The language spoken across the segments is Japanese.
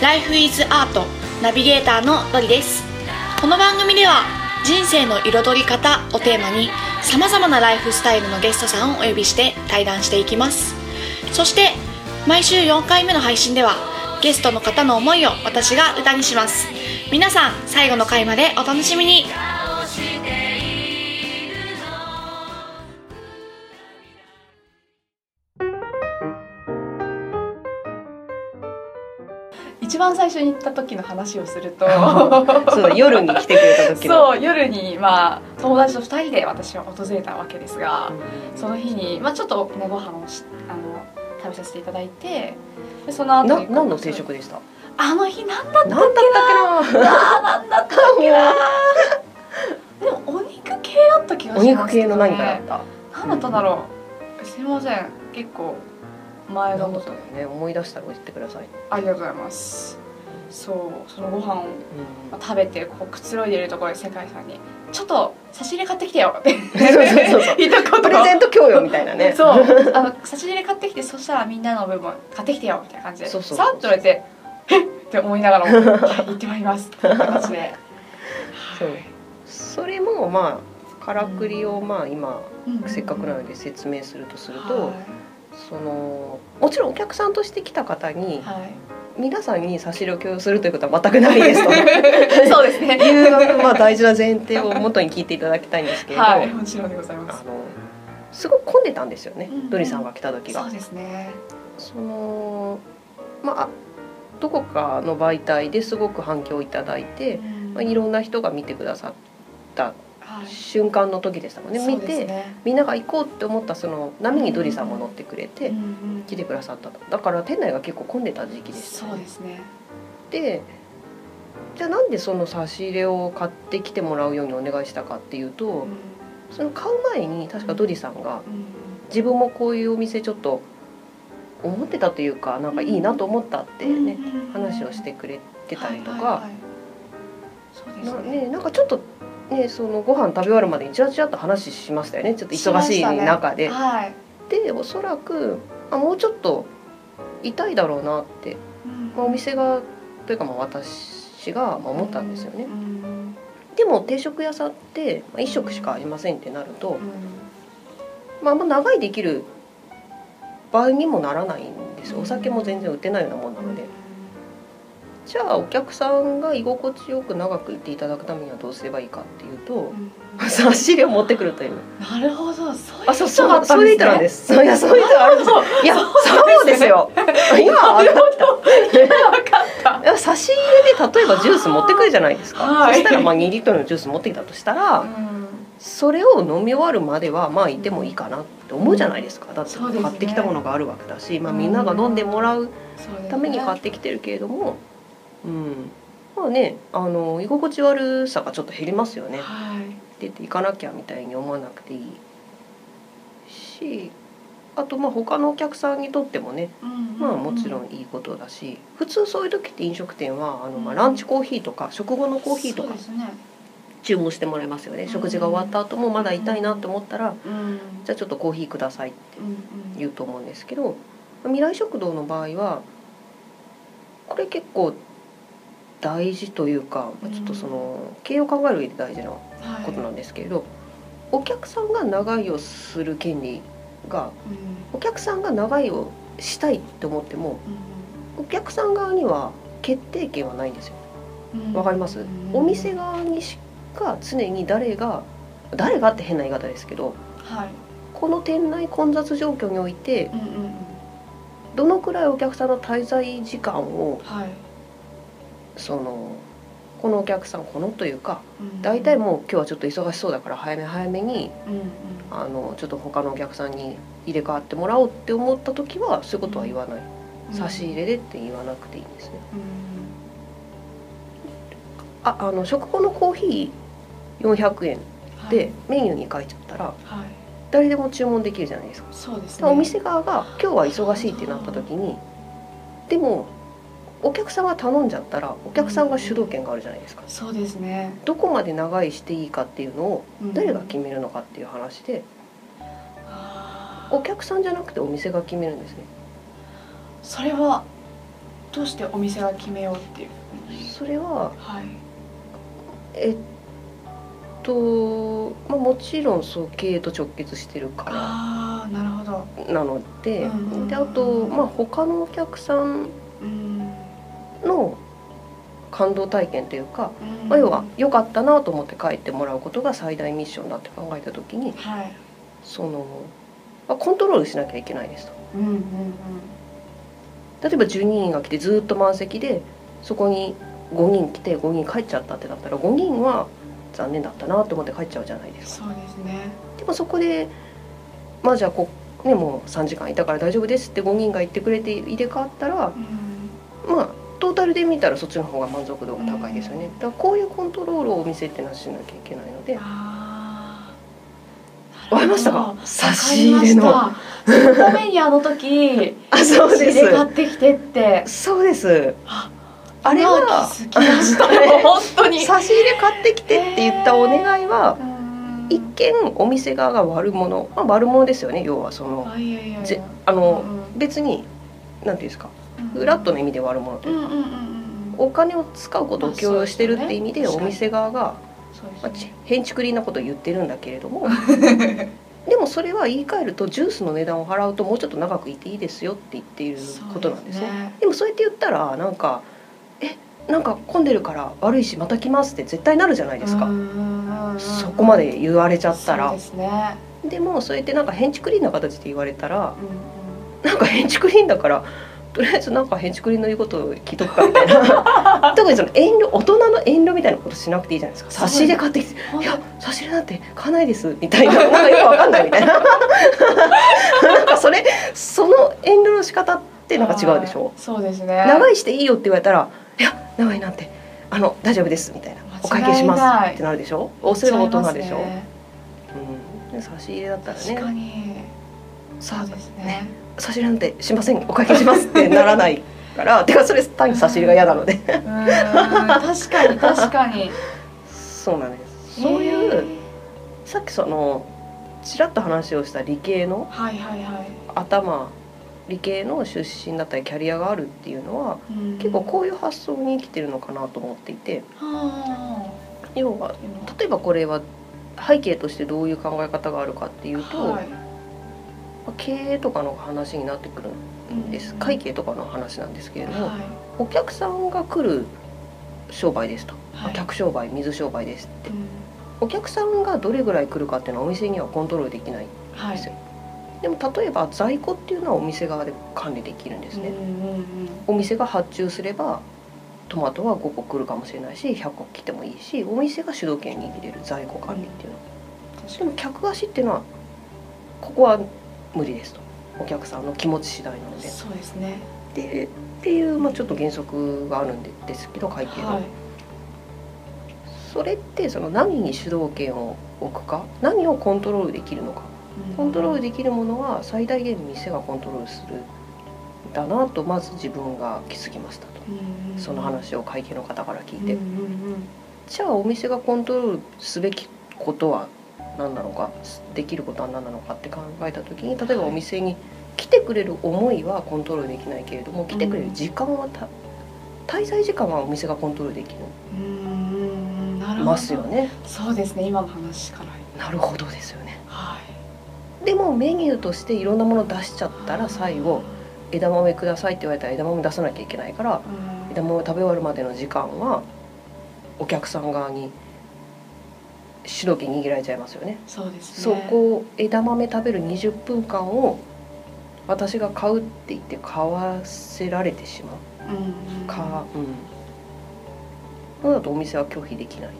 Life is Art ナビゲーターのロリです。この番組では人生の彩り方をテーマにさまざまなライフスタイルのゲストさんをお呼びして対談していきます。そして毎週4回目の配信ではゲストの方の思いを私が歌にします。皆さん最後の回までお楽しみに。一番最初に行った時の話をすると。そうだ夜に来てくれた時の。そう夜にまあ友達と2人で私は訪れたわけですが、その日に、まあ、ちょっとねご飯をしあの食べさせていただいてでその後何の定食でした？あの日何だったっけ何だったっけなな何だったっけな？でもお肉系だった気がおしますけど、肉系のね、何かだった？何だったんだろう？すいません。結構前のことね。思い出したら教えてください、ありがとうございます。そうそのご飯をうん。食べてこうくつろいでいるところで世界さんに「ちょっと差し入れ買ってきてよ」って 言ったことプレゼント供与みたいなね。そう。あの差し入れ買ってきてそしたらみんなの分も買ってきてよみたいな感じでさっと言われて「えっ!」って思いながらも「はい行ってまいります」っていう形でそう。それもまあからくりをまあ今うんせっかくなので説明するとすると、はそのもちろんお客さんとして来た方に皆さんに差し入れを共有するということは全くないですと。そうですね。いうまあ大事な前提を元に聞いていただきたいんですけれど、はいもちろんでございます。あのすごく混んでたんですよね、うん。うんドリさんが来た時が。そう。ですね。そのまあどこかの媒体ですごく反響をいただいて、まあ、いろんな人が見てくださったはい瞬間の時でしたもんね、そう見てねみんなが行こうって思ったその波にドリさんも乗ってくれて来てくださったと。だから店内が結構混んでた時期でしたそうですね。でじゃあなんでその差し入れを買ってきてもらうようにお願いしたかっていうと、うん。その買う前に確かドリさんがうん自分もこういうお店ちょっと思ってたというかなんかいいなと思ったってね、話をしてくれてたりとか、はいはいはい。そうですなねねなんかちょっとねそのご飯食べ終わるまでにちらちらっと話しましたよね。ちょっと忙しい中で。はい。でおそらくあもうちょっと痛いだろうなって、まあ、お店がというかまあ私がまあ思ったんですよね。うん。でも定食屋さんって、まあ、1食しかありませんってなると、うん。まあ、あんま長いできる場合にもならないんですよ。お酒も全然売ってないようなもんなので。じゃあお客さんが居心地よく長くいていただくためにはどうすればいいかっていうとうん。差し入れを持ってくるという。なるほど。そういうあそう人だそうそういう人なんです。すそういやそういう人があるんです。よいやそうですよ。今分かった。いや差し入れで例えばジュース持ってくるじゃないですか、はい。そしたらまあ2リットルのジュース持ってきたとしたら、それを飲み終わるまではまあいてもいいかなって思うじゃないですか。だって買ってきたものがあるわけだし、まあ、みんなが飲んでもらうために買ってきてるけれども、うん。まあねあの居心地悪さがちょっと減りますよね。はい。出ていかなきゃみたいに思わなくていいしあとまあ他のお客さんにとってもねまあもちろんいいことだし普通そういう時って飲食店はあのまあランチコーヒーとか食後のコーヒーとか注文してもらいますよね。食事が終わった後もまだ痛いなって思ったらうん。じゃあちょっとコーヒーくださいってうん言うと思うんですけど未来食堂の場合はこれ結構大事というかまあちょっとその経営を考える上で大事なはい。ことなんですけれどお客さんが長居をする権利がうん。お客さんが長居をしたいって思ってもうん。お客さん側には決定権はないんですよ。うん。わかります？うん。お店側にしか常に誰が誰がって変な言い方ですけどはい。この店内混雑状況においてうんうんうん。どのくらいお客さんの滞在時間をはいそのこのお客さんこのというかうん。大体もう今日はちょっと忙しそうだから早め早めにあのちょっと他のお客さんに入れ替わってもらおうって思った時はそういうことは言わない。差し入れでって言わなくていいんですね。ああの食後のコーヒー400円うんでメニューに書いちゃったらはい。誰でも注文できるじゃないですか。そうですね。お店側が今日は忙しいってなった時にでもお客さんが頼んじゃったらお客さんが主導権があるじゃないですか。そうですね。どこまで長居していいかっていうのをうん。誰が決めるのかっていう話でお客さんじゃなくてお店が決めるんですね。それはどうしてお店が決めようっていうそれは、はい、えっと、まあ、もちろんそう経営と直結してるからあなるほど。なので,、であと、まあ、他のお客さんの感動体験というか、まあ、要は良かったなと思って帰ってもらうことが最大ミッションだって考えた時に、はい、その、まあ、コントロールしなきゃいけないですと。うんうんうん、例えば12人が来てずっと満席でそこに5人来て5人帰っちゃったってなったら5人は残念だったなと思って帰っちゃうじゃないですか。そうですね。でもそこでまあじゃあこねもう3時間いたから大丈夫ですって5人が言ってくれて入れ替わったら、うん、まあトータルで見たらそっちの方が満足度が高いですよね、うん、だからこういうコントロールをお店ってなしなきゃいけないので。わかりましたか？差し入れの。そメにあの時 あそうです。買ってきてって。そうです。あれは 本当に。差し入れ買ってきてって言ったお願いは一見お店側が悪者、まあ、悪者ですよね。要はそのぜあの、別になんていうんですか？フラットの意味で悪者というか、お金を使うことを強要してるって意味でお店側が、まあ、変築林なことを言ってるんだけれども でもそれは言い換えるとジュースの値段を払うともうちょっと長くいていいですよって言っていることなんですね。でもそうやって言ったらなんかえなんか混んでるから悪いしまた来ますって絶対なるじゃないですか。そこまで言われちゃったら。で,、もそうやってなんか変築林な形で言われたら、うん、なんか変築林だからとりあえずなんか変築林の言うことを聞いとくかみたいな。特にその遠慮大人の遠慮みたいなことしなくていいじゃないですか。差し入れ買ってきて「い。や差し入れなんて買わないです」みたいな。なんかよくわかんないみたいな。なんかそれその遠慮の仕方ってなんか違うでしょ？そうですね。長いしていいよって言われたら「いや長いなんてあの大丈夫です」みたいな「お会計します」ってなるでしょ？おそれは大人でしょ、ね、うん、差し入れだったらね。確かに。さあですね。ね差し入れなんてしません。お会計しますってならないから。てかそれ単に差し入れが嫌なので。確かに確かに。そうなんです。そういうさっきそのちらっと話をした理系の頭理系の出身だったりキャリアがあるっていうのは、うん、結構こういう発想に生きてるのかなと思っていて、要は例えばこれは背景としてどういう考え方があるかっていうと、はい、経営とかの話になってくるんです、うん、会計とかの話なんですけれども、はい、お客さんが来る商売ですと、はい、客商売水商売ですって、うん、お客さんがどれぐらい来るかっていうのはお店にはコントロールできないんですよ。でも例えば在庫っていうのはお店側で管理できるんですね、お店が発注すればトマトは5個来るかもしれないし100個来てもいいしお店が主導権握れる在庫管理っていうの、うん、でも客足っていうのはここは無理ですと。お客さんの気持ち次第なので。そうですね。でっていう、まあ、ちょっと原則があるんですけど会計の、はい、それってその何に主導権を置くか何をコントロールできるのか。コントロールできるものは最大限店がコントロールするだなとまず自分が気づきましたと、その話を会計の方から聞いて、じゃあお店がコントロールすべきことは何なのかできることは何なのかって考えた時に例えばお店に来てくれる思いはコントロールできないけれども来てくれる時間は滞在時間はお店がコントロールできる。ますよね。そうですね今の話からなるほどですよね。はい。でもメニューとしていろんなもの出しちゃったら最後枝豆くださいって言われたら枝豆出さなきゃいけないから枝豆食べ終わるまでの時間はお客さん側に主導権握られちゃいますよね。そうです、ね、そこ枝豆食べる20分間を私が買うって言って買わせられてしまう。うん、か、うん。そうだとお店は拒否できない。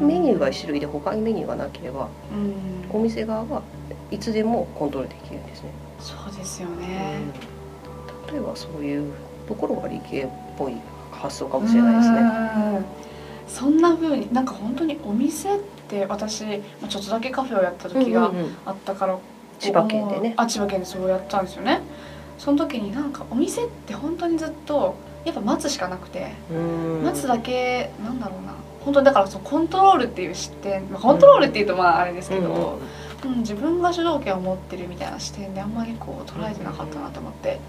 メニューが1種類で他にメニューがなければ、お店側はいつでもコントロールできるんですね。そうですよね、例えばそういうところが理系っぽい発想かもしれないですね。そんな風になんか本当にお店って私ちょっとだけカフェをやった時があったから、うん。うんうん、千葉県でね。あ千葉県でそうやったんですよね。その時になんかお店って本当にずっとやっぱ待つしかなくて待つだけなんだろうな。本当にだからそのコントロールっていう視点、まあ、コントロールっていうとまああれですけど、うんうんうん、自分が主導権を持ってるみたいな視点であんまりこう捉えてなかったなと思って、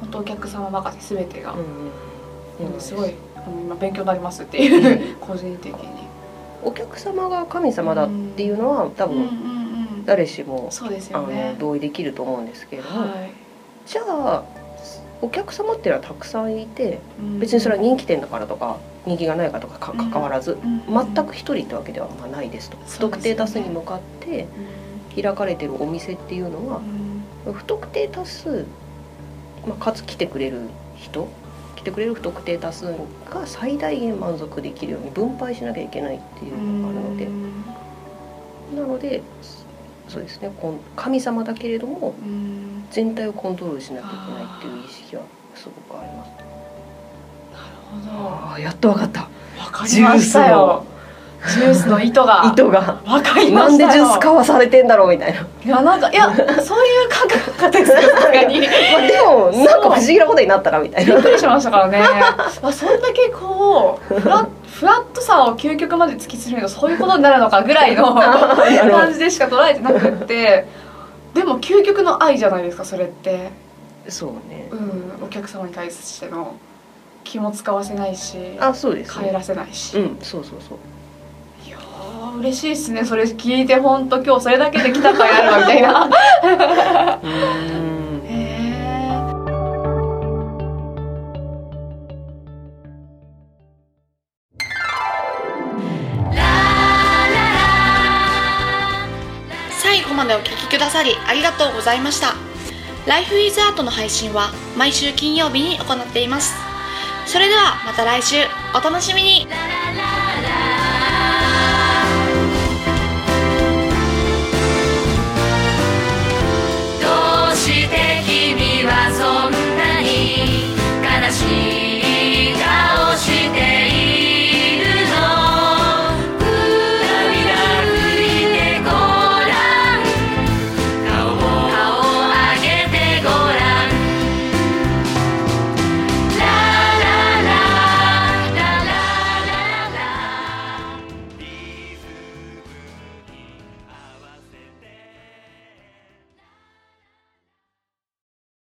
本当お客様任せ全てが、うんうん、すごい今勉強になりますっていう個人的に。お客様が神様だっていうのは多分誰しも、そうですよね、同意できると思うんですけれども、はい、じゃあお客様っていうのはたくさんいて、別にそれは人気店だからとか人気がないかとかか関わらず、全く一人ってわけではまあないですと。不特定多数に向かって開かれてるお店っていうのは、不特定多数、まあ、かつ来てくれる人来てくれる不特定多数が最大限満足できるように分配しなきゃいけないっていうのがあるのでなのでそうですね神様だけれども全体をコントロールしなきゃいけないっていう意識はすごくあります。なるほど。あやっと分かった。分かりましたよ。ジュースの糸が糸が。わかりまなんでジュース買わされてんだろうみたいな。いやなんかいやそういう感覚かったですよ確かに。まあでもなんか不思議なことになったなみたいな。びっくりしましたからね。まあそんだけこうフラフラットさを究極まで突き詰めるとそういうことになるのかぐらいの 感じでしか捉えてなくって。でも究極の愛じゃないですかそれって。そうね。うん。お客様に対しての気も使わせないしあそうです、ね、帰らせないし。うんそうそうそう嬉しいですね。それ聞いて本当今日それだけで来たかいあるわみたいな。うん。までお聴きくださりありがとうございました。Life is Art の配信は毎週金曜日に行っています。それではまた来週。お楽しみにして君はそんな